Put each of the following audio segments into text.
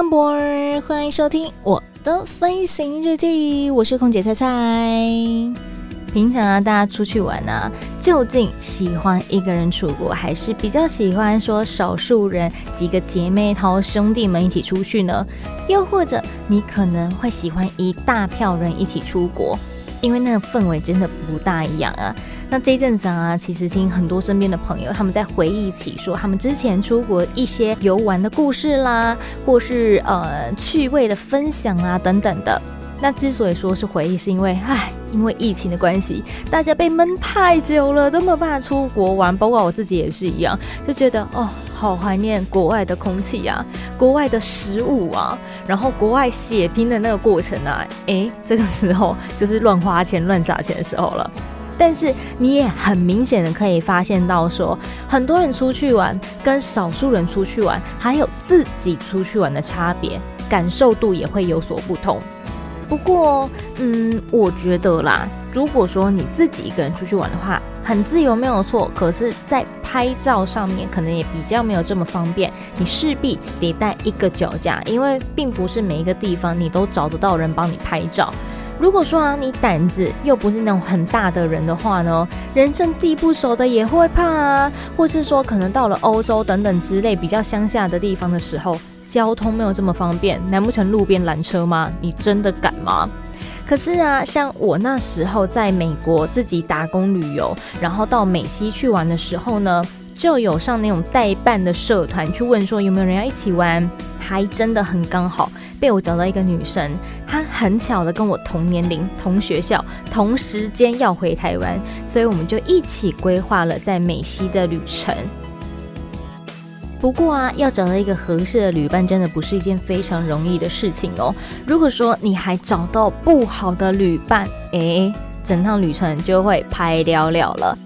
Welcome aboard，欢迎收听我的飞行日记，我是空姐菜菜。平常啊，大家出去玩啊，究竟喜欢一个人出国，还是比较喜欢说少数人几个姐妹淘兄弟们一起出去呢？又或者你可能会喜欢一大票人一起出国，因为那个氛围真的不大一样啊。那这阵子啊，其实听很多身边的朋友他们在回忆起说他们之前出国一些游玩的故事啦，或是呃趣味的分享啊等等的。那之所以说是回忆，是因为唉，因为疫情的关系，大家被闷太久了，都没有办法出国玩。包括我自己也是一样，就觉得哦，好怀念国外的空气啊，国外的食物啊，然后国外血拼的那个过程啊，诶，这个时候就是乱花钱、乱砸钱的时候了。但是你也很明显的可以发现到说，很多人出去玩跟少数人出去玩，还有自己出去玩的差别，感受度也会有所不同。不过，嗯，我觉得啦，如果说你自己一个人出去玩的话，很自由没有错，可是，在拍照上面可能也比较没有这么方便，你势必得带一个脚架，因为并不是每一个地方你都找得到人帮你拍照。如果说啊，你胆子又不是那种很大的人的话呢，人生地不熟的也会怕啊，或是说可能到了欧洲等等之类比较乡下的地方的时候，交通没有这么方便，难不成路边拦车吗？你真的敢吗？可是啊，像我那时候在美国自己打工旅游，然后到美西去玩的时候呢，就有上那种代办的社团去问说有没有人要一起玩，还真的很刚好。被我找到一个女生，她很巧的跟我同年龄、同学校、同时间要回台湾，所以我们就一起规划了在美西的旅程。不过啊，要找到一个合适的旅伴，真的不是一件非常容易的事情哦。如果说你还找到不好的旅伴，诶，整趟旅程就会拍了了了。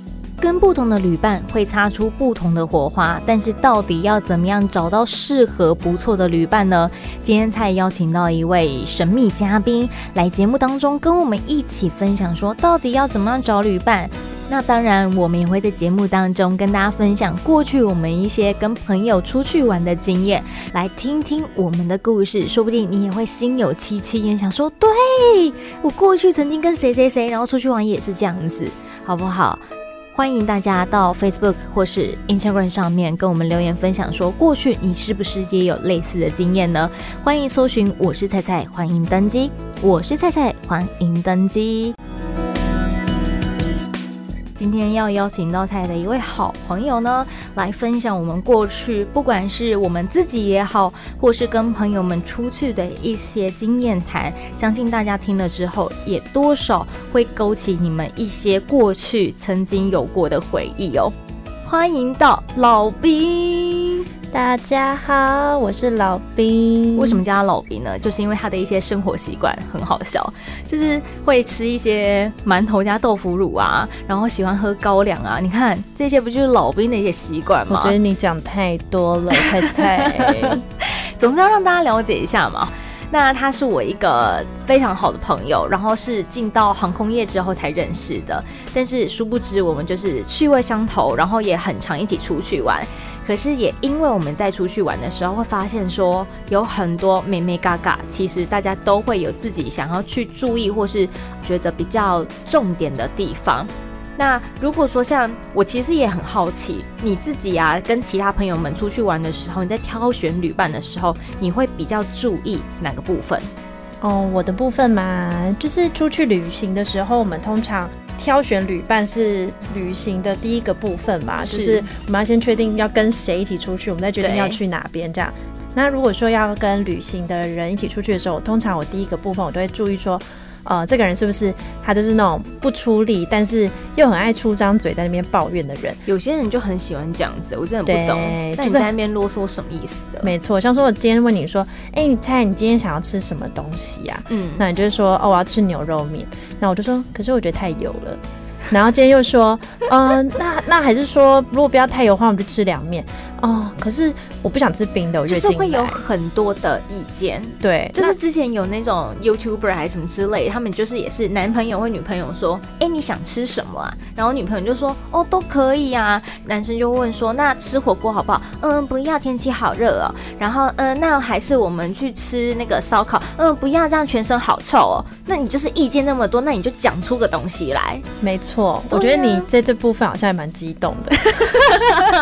跟不同的旅伴会擦出不同的火花，但是到底要怎么样找到适合不错的旅伴呢？今天才邀请到一位神秘嘉宾来节目当中跟我们一起分享，说到底要怎么样找旅伴。那当然，我们也会在节目当中跟大家分享过去我们一些跟朋友出去玩的经验，来听听我们的故事，说不定你也会心有戚戚焉，想说，对，我过去曾经跟谁谁谁，然后出去玩也是这样子，好不好？欢迎大家到 Facebook 或是 Instagram 上面跟我们留言分享，说过去你是不是也有类似的经验呢？欢迎搜寻我是菜菜，欢迎登机。我是菜菜，欢迎登机。今天要邀请到蔡的一位好朋友呢，来分享我们过去，不管是我们自己也好，或是跟朋友们出去的一些经验谈，相信大家听了之后，也多少会勾起你们一些过去曾经有过的回忆哦。欢迎到老兵。大家好，我是老兵。为什么叫他老兵呢？就是因为他的一些生活习惯很好笑，就是会吃一些馒头加豆腐乳啊，然后喜欢喝高粱啊。你看这些不就是老兵的一些习惯吗？我觉得你讲太多了，菜菜。总是要让大家了解一下嘛。那他是我一个非常好的朋友，然后是进到航空业之后才认识的。但是殊不知我们就是趣味相投，然后也很常一起出去玩。可是也因为我们在出去玩的时候，会发现说有很多眉眉嘎嘎，其实大家都会有自己想要去注意或是觉得比较重点的地方。那如果说像我，其实也很好奇，你自己啊，跟其他朋友们出去玩的时候，你在挑选旅伴的时候，你会比较注意哪个部分？哦，我的部分嘛，就是出去旅行的时候，我们通常。挑选旅伴是旅行的第一个部分嘛，是就是我们要先确定要跟谁一起出去，我们再决定要去哪边这样。那如果说要跟旅行的人一起出去的时候，通常我第一个部分我都会注意说，呃，这个人是不是他就是那种不出力，但是又很爱出张嘴在那边抱怨的人？有些人就很喜欢这样子，我真的不懂。那、就是、你在那边啰嗦什么意思的？没错，像说我今天问你说，哎、欸，你猜你今天想要吃什么东西呀、啊？嗯，那你就是说，哦，我要吃牛肉面。那我就说，可是我觉得太油了。然后今天又说，嗯、呃，那那还是说，如果不要太油的话，我们就吃凉面。哦，可是我不想吃冰的，我觉得就是会有很多的意见。对，就是之前有那种 YouTuber 还是什么之类，他们就是也是男朋友或女朋友说，哎，你想吃什么啊？然后女朋友就说，哦，都可以啊。男生就问说，那吃火锅好不好？嗯，不要，天气好热哦。然后，嗯，那还是我们去吃那个烧烤。嗯，不要，这样全身好臭哦。那你就是意见那么多，那你就讲出个东西来。没错，我觉得你在这部分好像还蛮激动的。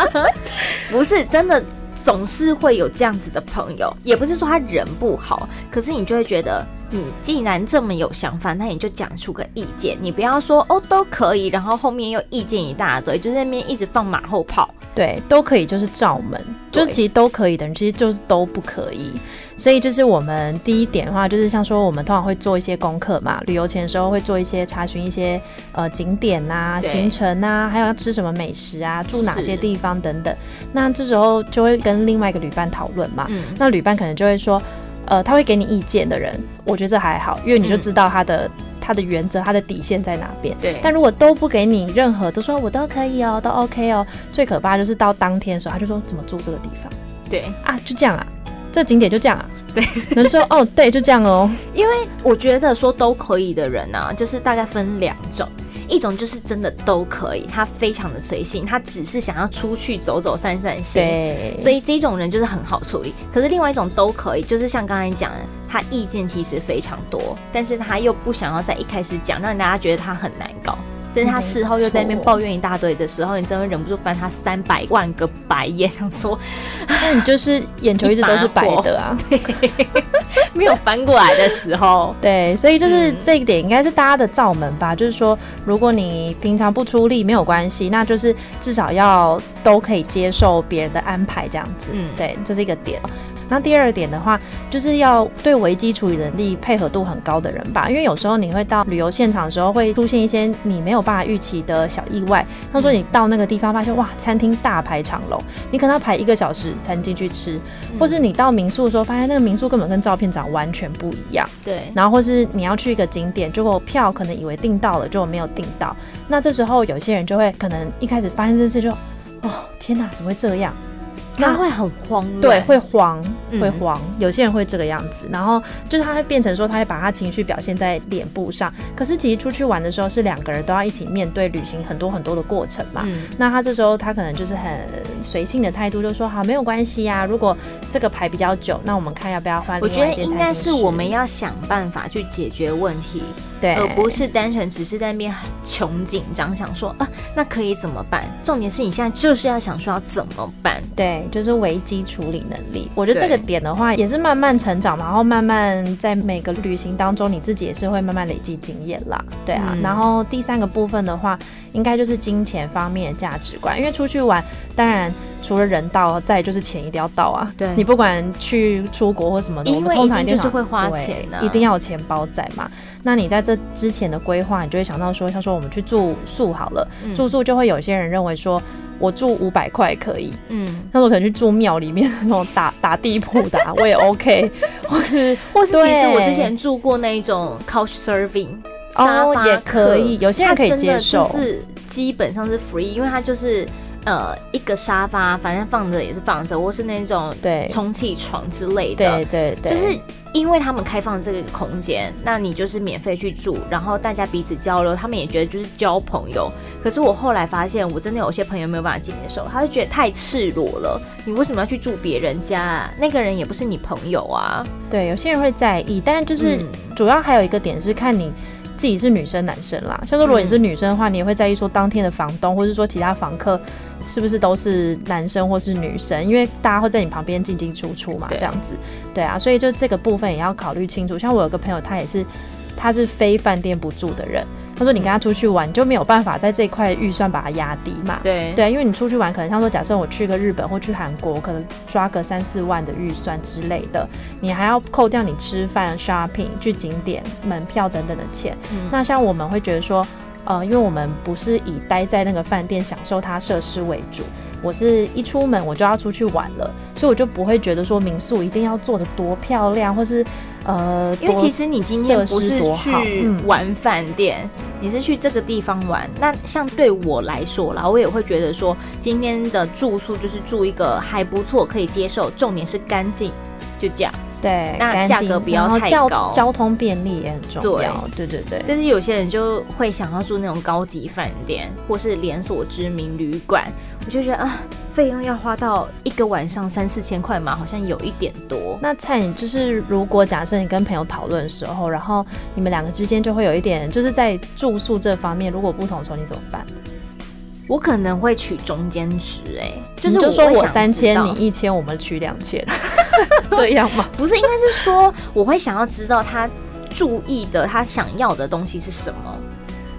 不是。是真的，总是会有这样子的朋友，也不是说他人不好，可是你就会觉得，你既然这么有想法，那你就讲出个意见，你不要说哦都可以，然后后面又意见一大堆，就在那边一直放马后炮。对，都可以就是罩门，就是其实都可以的人，其实就是都不可以。所以就是我们第一点的话，就是像说我们通常会做一些功课嘛，旅游前的时候会做一些查询一些呃景点啊、行程啊，还有要吃什么美食啊、住哪些地方等等。那这时候就会跟另外一个旅伴讨论嘛，嗯，那旅伴可能就会说，呃，他会给你意见的人，我觉得这还好，因为你就知道他的。嗯他的原则，他的底线在哪边？对。但如果都不给你任何，都说我都可以哦，都 OK 哦。最可怕就是到当天的时候，他就说怎么住这个地方？对啊，就这样啊，这景点就这样啊。对。能说哦，对，就这样哦。因为我觉得说都可以的人呢、啊，就是大概分两种。一种就是真的都可以，他非常的随性，他只是想要出去走走散散心，对，所以这种人就是很好处理。可是另外一种都可以，就是像刚才讲的，他意见其实非常多，但是他又不想要在一开始讲，让大家觉得他很难搞。但是他事后又在那边抱怨一大堆的时候，你真的忍不住翻他三百万个白眼，想说，那你就是眼球一直都是白的啊，对，没有翻过来的时候，对，所以就是这一点应该是大家的罩门吧，就是说，如果你平常不出力没有关系，那就是至少要都可以接受别人的安排这样子，嗯，对，这是一个点。那第二点的话，就是要对危机处理能力配合度很高的人吧，因为有时候你会到旅游现场的时候，会出现一些你没有办法预期的小意外。他说你到那个地方发现哇，餐厅大排长龙，你可能要排一个小时才能进去吃，或是你到民宿的时候发现那个民宿根本跟照片长完全不一样。对，然后或是你要去一个景点，结果票可能以为订到了，结果没有订到。那这时候有些人就会可能一开始发现这事就，哦天哪，怎么会这样？他会很慌，对，会慌，会慌。嗯、有些人会这个样子，然后就是他会变成说，他会把他情绪表现在脸部上。可是其实出去玩的时候，是两个人都要一起面对旅行很多很多的过程嘛。嗯、那他这时候他可能就是很随性的态度，就说好，没有关系呀、啊。如果这个排比较久，那我们看要不要换。我觉得应该是我们要想办法去解决问题。对，而不是单纯只是在那边穷紧张，想说啊，那可以怎么办？重点是你现在就是要想说要怎么办？对，就是危机处理能力。我觉得这个点的话，也是慢慢成长，然后慢慢在每个旅行当中，你自己也是会慢慢累积经验啦。对啊，嗯、然后第三个部分的话，应该就是金钱方面的价值观，因为出去玩，当然除了人到，再就是钱一定要到啊。对，你不管去出国或什么的，我们通常一定就是会花钱的、啊，一定要有钱包在嘛。那你在这之前的规划，你就会想到说，像说我们去住宿好了，嗯、住宿就会有些人认为说，我住五百块可以，嗯，那我可能去住庙里面那种打 打地铺的，我也 OK，或是或是其实我之前住过那一种 couch serving，哦，也可以，有些人可以接受，是基本上是 free，因为它就是呃一个沙发，反正放着也是放着，或是那种对充气床之类的，对对对，就是。因为他们开放这个空间，那你就是免费去住，然后大家彼此交流，他们也觉得就是交朋友。可是我后来发现，我真的有些朋友没有办法接受，他就觉得太赤裸了。你为什么要去住别人家啊？那个人也不是你朋友啊。对，有些人会在意，但就是主要还有一个点是看你。自己是女生男生啦，像说如果你是女生的话，嗯、你也会在意说当天的房东或是说其他房客是不是都是男生或是女生，因为大家会在你旁边进进出出嘛，这样子，对啊，所以就这个部分也要考虑清楚。像我有个朋友，他也是他是非饭店不住的人，他说你跟他出去玩，你就没有办法在这一块预算把它压低嘛。对对，因为你出去玩，可能像说假设我去个日本或去韩国，可能抓个三四万的预算之类的，你还要扣掉你吃饭、shopping、去景点、门票等等的钱。嗯、那像我们会觉得说，呃，因为我们不是以待在那个饭店享受它设施为主。我是一出门我就要出去玩了，所以我就不会觉得说民宿一定要做的多漂亮，或是呃，因为其实你今天不是去玩饭店，嗯、你是去这个地方玩。那像对我来说啦，我也会觉得说，今天的住宿就是住一个还不错，可以接受，重点是干净，就这样。对，那价格不要太高，交，交通便利也很重要。对，对对对。但是有些人就会想要住那种高级饭店，或是连锁知名旅馆，我就觉得啊，费用要花到一个晚上三四千块嘛，好像有一点多。那蔡，你就是如果假设你跟朋友讨论的时候，然后你们两个之间就会有一点，就是在住宿这方面，如果不同的时候，你怎么办？我可能会取中间值，哎，就是就说我三千，你一千，我们取两千，这样吗？不是，应该是说我会想要知道他注意的，他想要的东西是什么？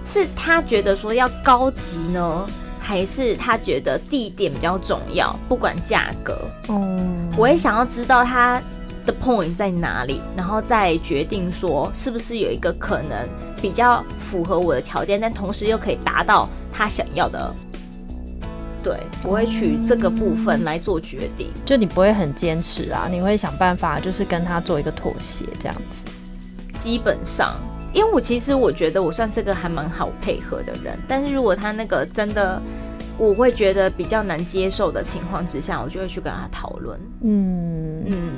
是他觉得说要高级呢，还是他觉得地点比较重要？不管价格，嗯，我也想要知道他的 point 在哪里，然后再决定说是不是有一个可能比较符合我的条件，但同时又可以达到他想要的。对，我会取这个部分来做决定，嗯，就你不会很坚持啊，你会想办法，就是跟他做一个妥协这样子。基本上，因为我其实我觉得我算是个还蛮好配合的人，但是如果他那个真的我会觉得比较难接受的情况之下，我就会去跟他讨论。嗯嗯，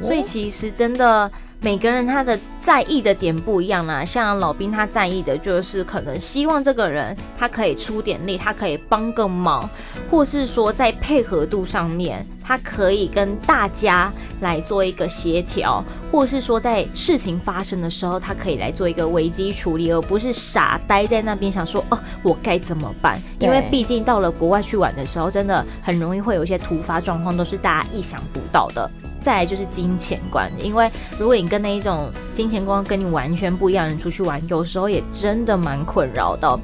所以其实真的。每个人他的在意的点不一样啦，像老兵他在意的就是可能希望这个人他可以出点力，他可以帮个忙，或是说在配合度上面，他可以跟大家来做一个协调，或是说在事情发生的时候，他可以来做一个危机处理，而不是傻呆在那边想说哦，我该怎么办？因为毕竟到了国外去玩的时候，真的很容易会有一些突发状况，都是大家意想不到的。再来就是金钱观，因为如果你跟那一种金钱观跟你完全不一样的人出去玩，有时候也真的蛮困扰的。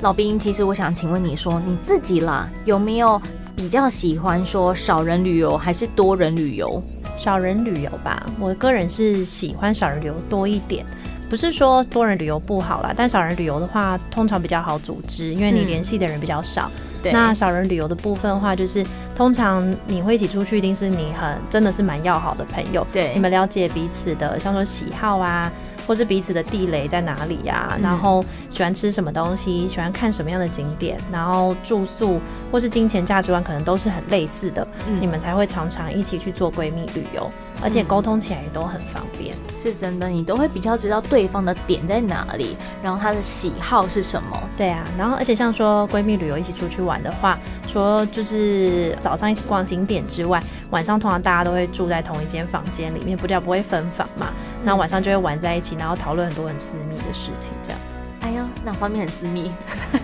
老兵，其实我想请问你说，你自己啦，有没有比较喜欢说少人旅游还是多人旅游？少人旅游吧，我个人是喜欢少人旅游多一点。不是说多人旅游不好啦，但少人旅游的话，通常比较好组织，因为你联系的人比较少。嗯对那少人旅游的部分的话，就是通常你会一起出去，一定是你很真的是蛮要好的朋友，对，你们了解彼此的，像说喜好啊。或是彼此的地雷在哪里呀、然后喜欢吃什么东西，喜欢看什么样的景点，然后住宿或是金钱价值观可能都是很类似的，嗯、你们才会常常一起去做闺蜜旅游，而且沟通起来也都很方便。是真的，你都会比较知道对方的点在哪里，然后他的喜好是什么。对啊，然后而且像说闺蜜旅游一起出去玩的话，除了就是早上一起逛景点之外，晚上通常大家都会住在同一间房间里面，不叫不会分房嘛。那晚上就会玩在一起，然后讨论很多很私密的事情，这样子。哎呦，哪方面很私密？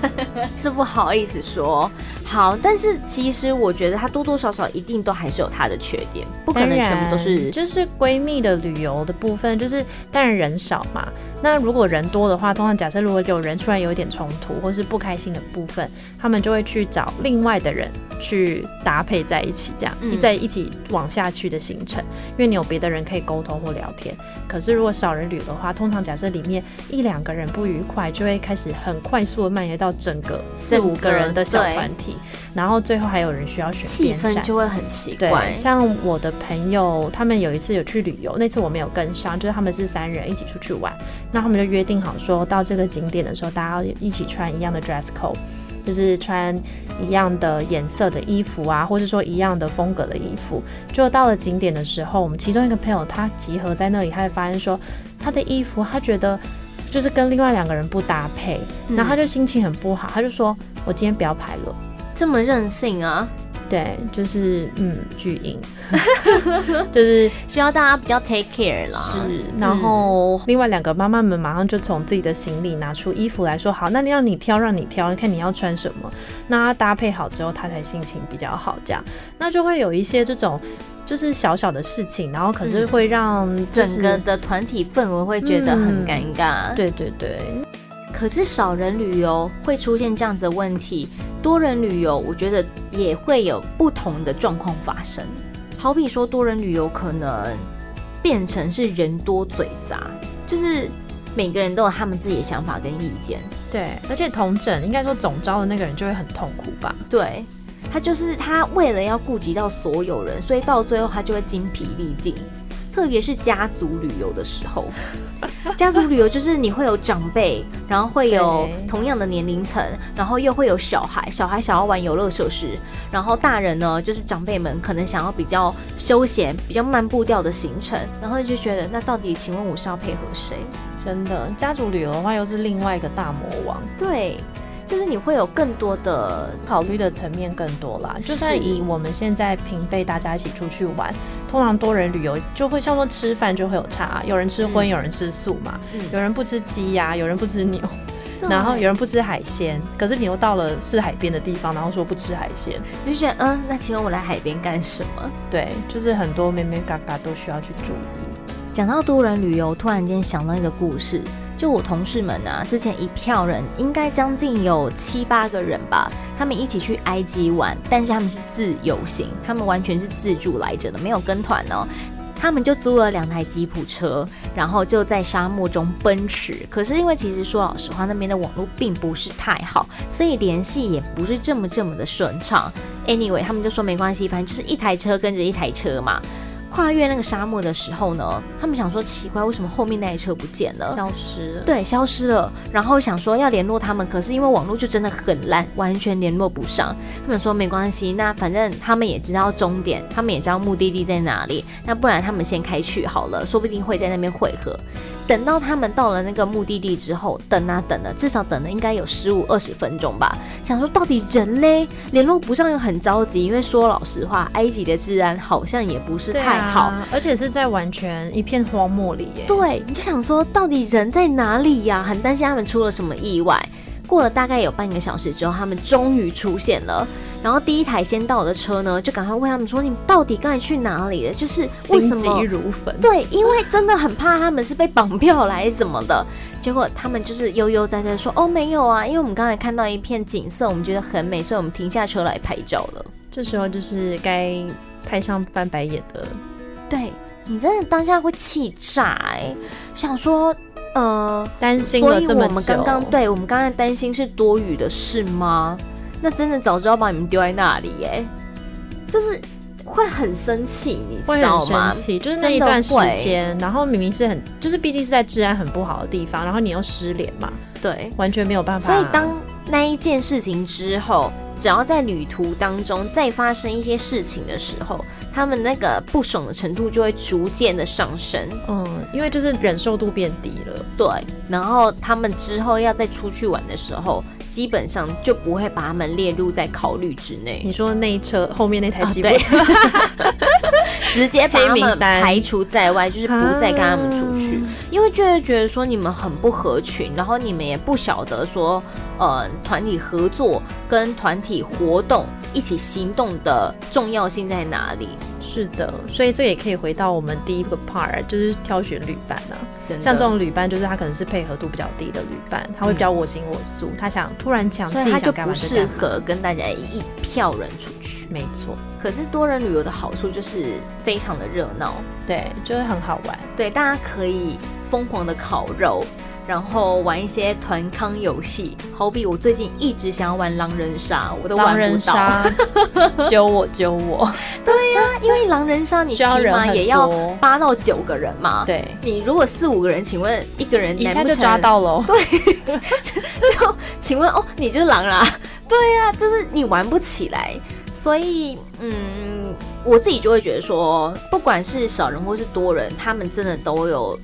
这不好意思说。好，但是其实我觉得他多多少少一定都还是有他的缺点，不可能全部都是。就是闺蜜的旅游的部分，就是当然人少嘛。那如果人多的话，通常假设如果有人突然有一点冲突或是不开心的部分，他们就会去找另外的人去搭配在一起，这样嗯、一起往下去的行程，因为你有别的人可以沟通或聊天。可是如果少人旅的话，通常假设里面一两个人不愉快，就会开始很快速的蔓延到整个四五个人的小团体。然后最后还有人需要选气氛就会很奇怪。对，像我的朋友，他们有一次有去旅游，那次我没有跟上，就是他们是三人一起出去玩，那他们就约定好说到这个景点的时候，大家要一起穿一样的 dress code，就是穿一样的颜色的衣服啊，或是说一样的风格的衣服。就到了景点的时候，我们其中一个朋友他集合在那里，他就发现说他的衣服他觉得就是跟另外两个人不搭配，然后他就心情很不好，他就说我今天不要排了。这么任性啊？对，就是嗯，巨婴，就是需要大家比较 take care 啦。是，然后、嗯、另外两个妈妈们马上就从自己的行李拿出衣服来说：“好，那你让你挑，让你挑，看你要穿什么。”那搭配好之后，他才心情比较好。这样，那就会有一些这种。就是小小的事情，然后可是会让、就是、整个的团体氛围会觉得很尴尬。嗯、对对对。可是少人旅游会出现这样子的问题，多人旅游我觉得也会有不同的状况发生。好比说多人旅游可能变成是人多嘴杂，就是每个人都有他们自己的想法跟意见。对，而且同整应该说总招的那个人就会很痛苦吧？对，他就是他为了要顾及到所有人，所以到最后他就会精疲力尽。特别是家族旅游的时候，家族旅游就是你会有长辈，然后会有同样的年龄层，然后又会有小孩，小孩想要玩游乐设施，然后大人呢，就是长辈们可能想要比较休闲、比较慢步调的行程，然后就觉得那到底，请问我是要配合谁？真的，家族旅游的话又是另外一个大魔王。对。就是你会有更多的考虑的层面更多啦，就算以我们现在平辈大家一起出去玩，通常多人旅游就会像说吃饭就会有差，有人吃荤，有人吃素嘛，嗯、有人不吃鸡呀，有人不吃牛，嗯、然后有人不吃海鲜，可是你又到了是海边的地方，然后说不吃海鲜，你就觉得嗯，那请问我来海边干什么？对，就是很多咩咩嘎嘎都需要去注意。讲到多人旅游，突然间想到一个故事。就我同事们啊，之前一票人应该将近有七八个人吧，他们一起去埃及玩，但是他们是自由行，他们完全是自助来着的，没有跟团哦。他们就租了两台吉普车，然后就在沙漠中奔驰。可是因为其实说老实话，那边的网络并不是太好，所以联系也不是这么这么的顺畅。Anyway，他们就说没关系，反正就是一台车跟着一台车嘛。跨越那个沙漠的时候呢，他们想说奇怪，为什么后面那台车不见了？消失了。对，消失了。然后想说要联络他们，可是因为网络就真的很烂，完全联络不上。他们说没关系，那反正他们也知道终点，他们也知道目的地在哪里。那不然他们先开去好了，说不定会在那边汇合。等到他们到了那个目的地之后，等啊等了，至少等了应该有十五二十分钟吧。想说到底人嘞，联络不上又很着急，因为说老实话，埃及的治安好像也不是太好，啊，而且是在完全一片荒漠里耶。对，你就想说到底人在哪里呀？很担心他们出了什么意外。过了大概有半个小时之后，他们终于出现了。然后第一台先到的车呢，就赶快问他们说：“你们到底刚才去哪里了？就是为什么？”心急如焚。对，因为真的很怕他们是被绑票来什么的。结果他们就是悠悠哉哉说：“哦，没有啊，因为我们刚才看到一片景色，我们觉得很美，所以我们停下车来拍照了。”这时候就是该拍上翻白眼的。对，你真的当下会气炸哎，想说。呃，担心了这么久，我们刚刚对我们刚才担心是多余的事吗？那真的早知道把你们丢在那里耶，就是会很生气，你知道吗？会很生气，就是那一段时间，然后明明是很，就是毕竟是在治安很不好的地方，然后你又失联嘛，对，完全没有办法。所以当那一件事情之后，只要在旅途当中再发生一些事情的时候，他们那个不爽的程度就会逐渐的上升。嗯，因为就是忍受度变低了。对，然后他们之后要再出去玩的时候，基本上就不会把他们列入在考虑之内。你说那一车后面那台吉普车，哦、直接把他们排除在外，就是不再跟他们出去，啊、因为就会觉得说你们很不合群，然后你们也不晓得说。呃，团体合作跟团体活动一起行动的重要性在哪里？是的，所以这也可以回到我们第一个 part，就是挑选旅伴啊。像这种旅伴，就是他可能是配合度比较低的旅伴，他会比较我行我素，嗯、他想突然强自己想干嘛就干嘛，所以他就不适合跟大家一票人出去。没错，可是多人旅游的好处就是非常的热闹，对，就是很好玩，对，大家可以疯狂的烤肉。然后玩一些团康游戏，好比我最近一直想要玩狼人杀，我都玩不到。狼人杀，揪我揪我。对呀、啊，因为狼人杀你起码也要八到九个人嘛。对，你如果四五个人，请问一个人一下就抓到了。对，就请问哦，你就是狼啦？对呀、啊，就是你玩不起来。所以，嗯，我自己就会觉得说，不管是少人或是多人，他们真的都有。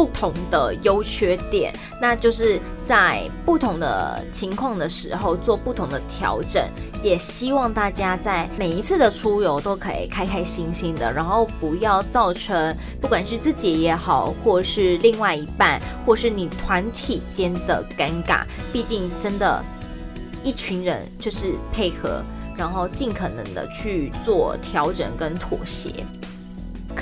不同的优缺点，那就是在不同的情况的时候做不同的调整。也希望大家在每一次的出游都可以开开心心的，然后不要造成不管是自己也好，或是另外一半，或是你团体间的尴尬。毕竟真的，一群人就是配合。然后尽可能的去做调整跟妥协。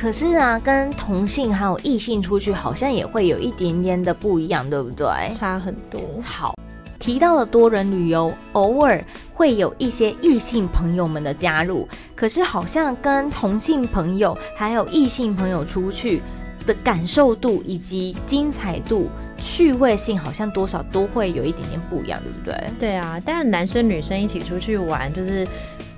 可是啊，跟同性还有异性出去，好像也会有一点点的不一样，对不对？差很多。好，提到了多人旅游，偶尔会有一些异性朋友们的加入，可是好像跟同性朋友还有异性朋友出去的感受度以及精彩度、趣味性，好像多少都会有一点点不一样，对不对？对啊，但是男生女生一起出去玩，就是。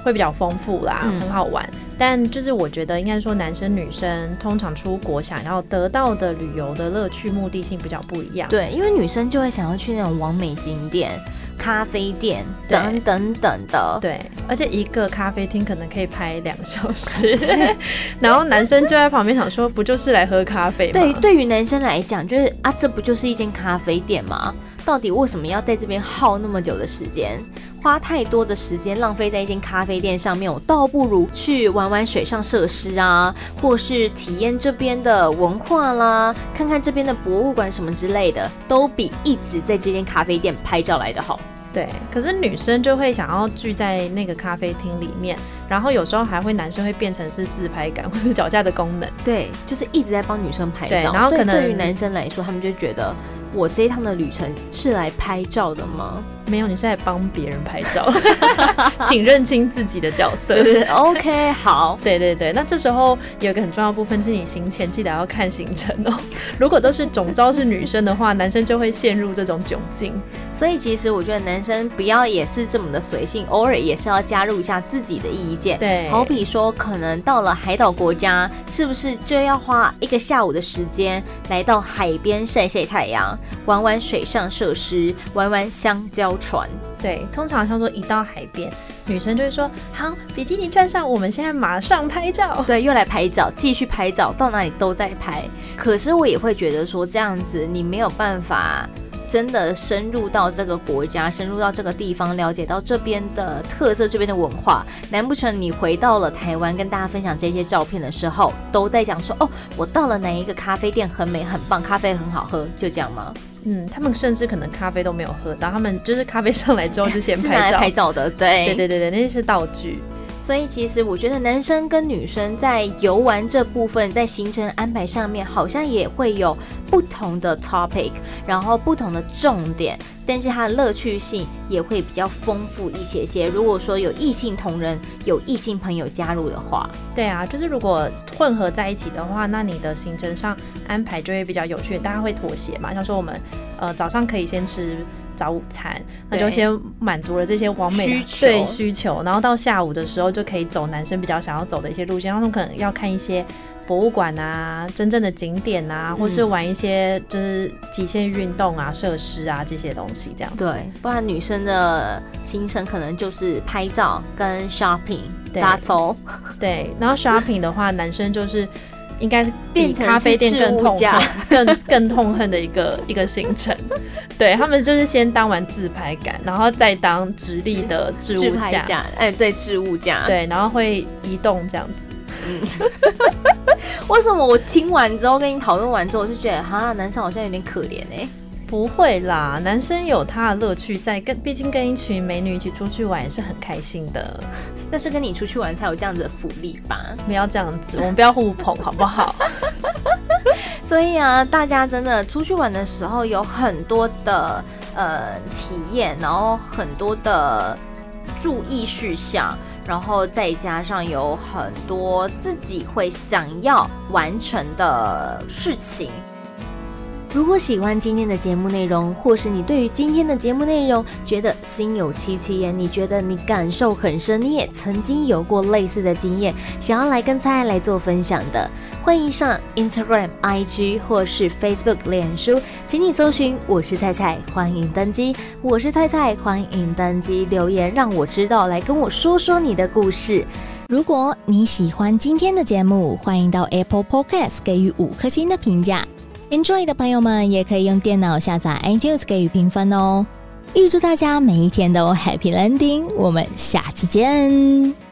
会比较丰富啦，嗯、很好玩。但就是我觉得，应该说男生女生通常出国想要得到的旅游的乐趣目的性比较不一样。对，因为女生就会想要去那种网美景点、咖啡店等等等的。对，而且一个咖啡厅可能可以拍两个小时，然后男生就在旁边想说，不就是来喝咖啡吗？对，对于男生来讲，就是啊，这不就是一间咖啡店吗？到底为什么要在这边耗那么久的时间？花太多的时间浪费在一间咖啡店上面，我倒不如去玩玩水上设施啊，或是体验这边的文化啦，看看这边的博物馆什么之类的，都比一直在这间咖啡店拍照来的好。对，可是女生就会想要聚在那个咖啡厅里面，然后有时候还会男生会变成是自拍杆或是脚架的功能。对，就是一直在帮女生拍照。然后可能对于男生来说，他们就觉得我这一趟的旅程是来拍照的吗？没有，你是在帮别人拍照，请认清自己的角色。对 OK，好，对对对。那这时候有一个很重要的部分是你行前记得要看行程哦。如果都是总招是女生的话，男生就会陷入这种窘境。所以其实我觉得男生不要也是这么的随性，偶尔也是要加入一下自己的意见。对，好比说可能到了海岛国家，是不是就要花一个下午的时间来到海边晒晒太阳，玩玩水上设施，玩玩香蕉船。对，通常像说一到海边，女生就会说好，比基尼穿上，我们现在马上拍照。对，又来拍照，继续拍照，到哪里都在拍。可是我也会觉得说，这样子你没有办法真的深入到这个国家，深入到这个地方，了解到这边的特色，这边的文化。难不成你回到了台湾，跟大家分享这些照片的时候，都在讲说哦，我到了哪一个咖啡店，很美很棒，咖啡很好喝，就这样吗？嗯，他们甚至可能咖啡都没有喝到，他们就是咖啡上来之后就先 拍照拍照的，对对对对对，那些是道具。所以其实我觉得男生跟女生在游玩这部分，在行程安排上面，好像也会有不同的 topic，然后不同的重点，但是它的乐趣性也会比较丰富一些些。如果说有异性同仁、有异性朋友加入的话，对啊，就是如果混合在一起的话，那你的行程上安排就会比较有趣，大家会妥协嘛。像说我们呃早上可以先吃。早午餐，那就先满足了这些完美的需求，对需求，然后到下午的时候就可以走男生比较想要走的一些路线，他们可能要看一些博物馆啊、真正的景点啊，或是玩一些就是极限运动啊、设施啊这些东西这样子。对，不然女生的行程可能就是拍照跟 shopping，对，That's all。对，然后 shopping 的话，男生就是。应该是比咖啡店更痛恨、更更痛恨的一个一个行程。对，他们就是先当完自拍杆，然后再当直立的置物架。哎，对，置物架。对，然后会移动这样子。嗯，为什么我听完之后跟你讨论完之后，我就觉得哈，男生好像有点可怜哎。不会啦，男生有他的乐趣在，跟毕竟跟一群美女一起出去玩也是很开心的。但是跟你出去玩才有这样子的福利吧？不要这样子，我们不要互捧好不好？所以啊，大家真的出去玩的时候有很多的呃体验，然后很多的注意事项，然后再加上有很多自己会想要完成的事情。如果喜欢今天的节目内容，或是你对于今天的节目内容觉得心有戚戚焉，你觉得你感受很深，你也曾经有过类似的经验，想要来跟菜菜来做分享的，欢迎上 Instagram、IG 或是 Facebook 脸书，请你搜寻我是菜菜，欢迎登机，我是菜菜，欢迎登机，留言让我知道，来跟我说说你的故事。如果你喜欢今天的节目，欢迎到 Apple Podcast 给予五颗星的评价。Enjoy 的朋友们也可以用电脑下载 iTunes 给予评分哦。预祝大家每一天都 Happy Landing，我们下次见。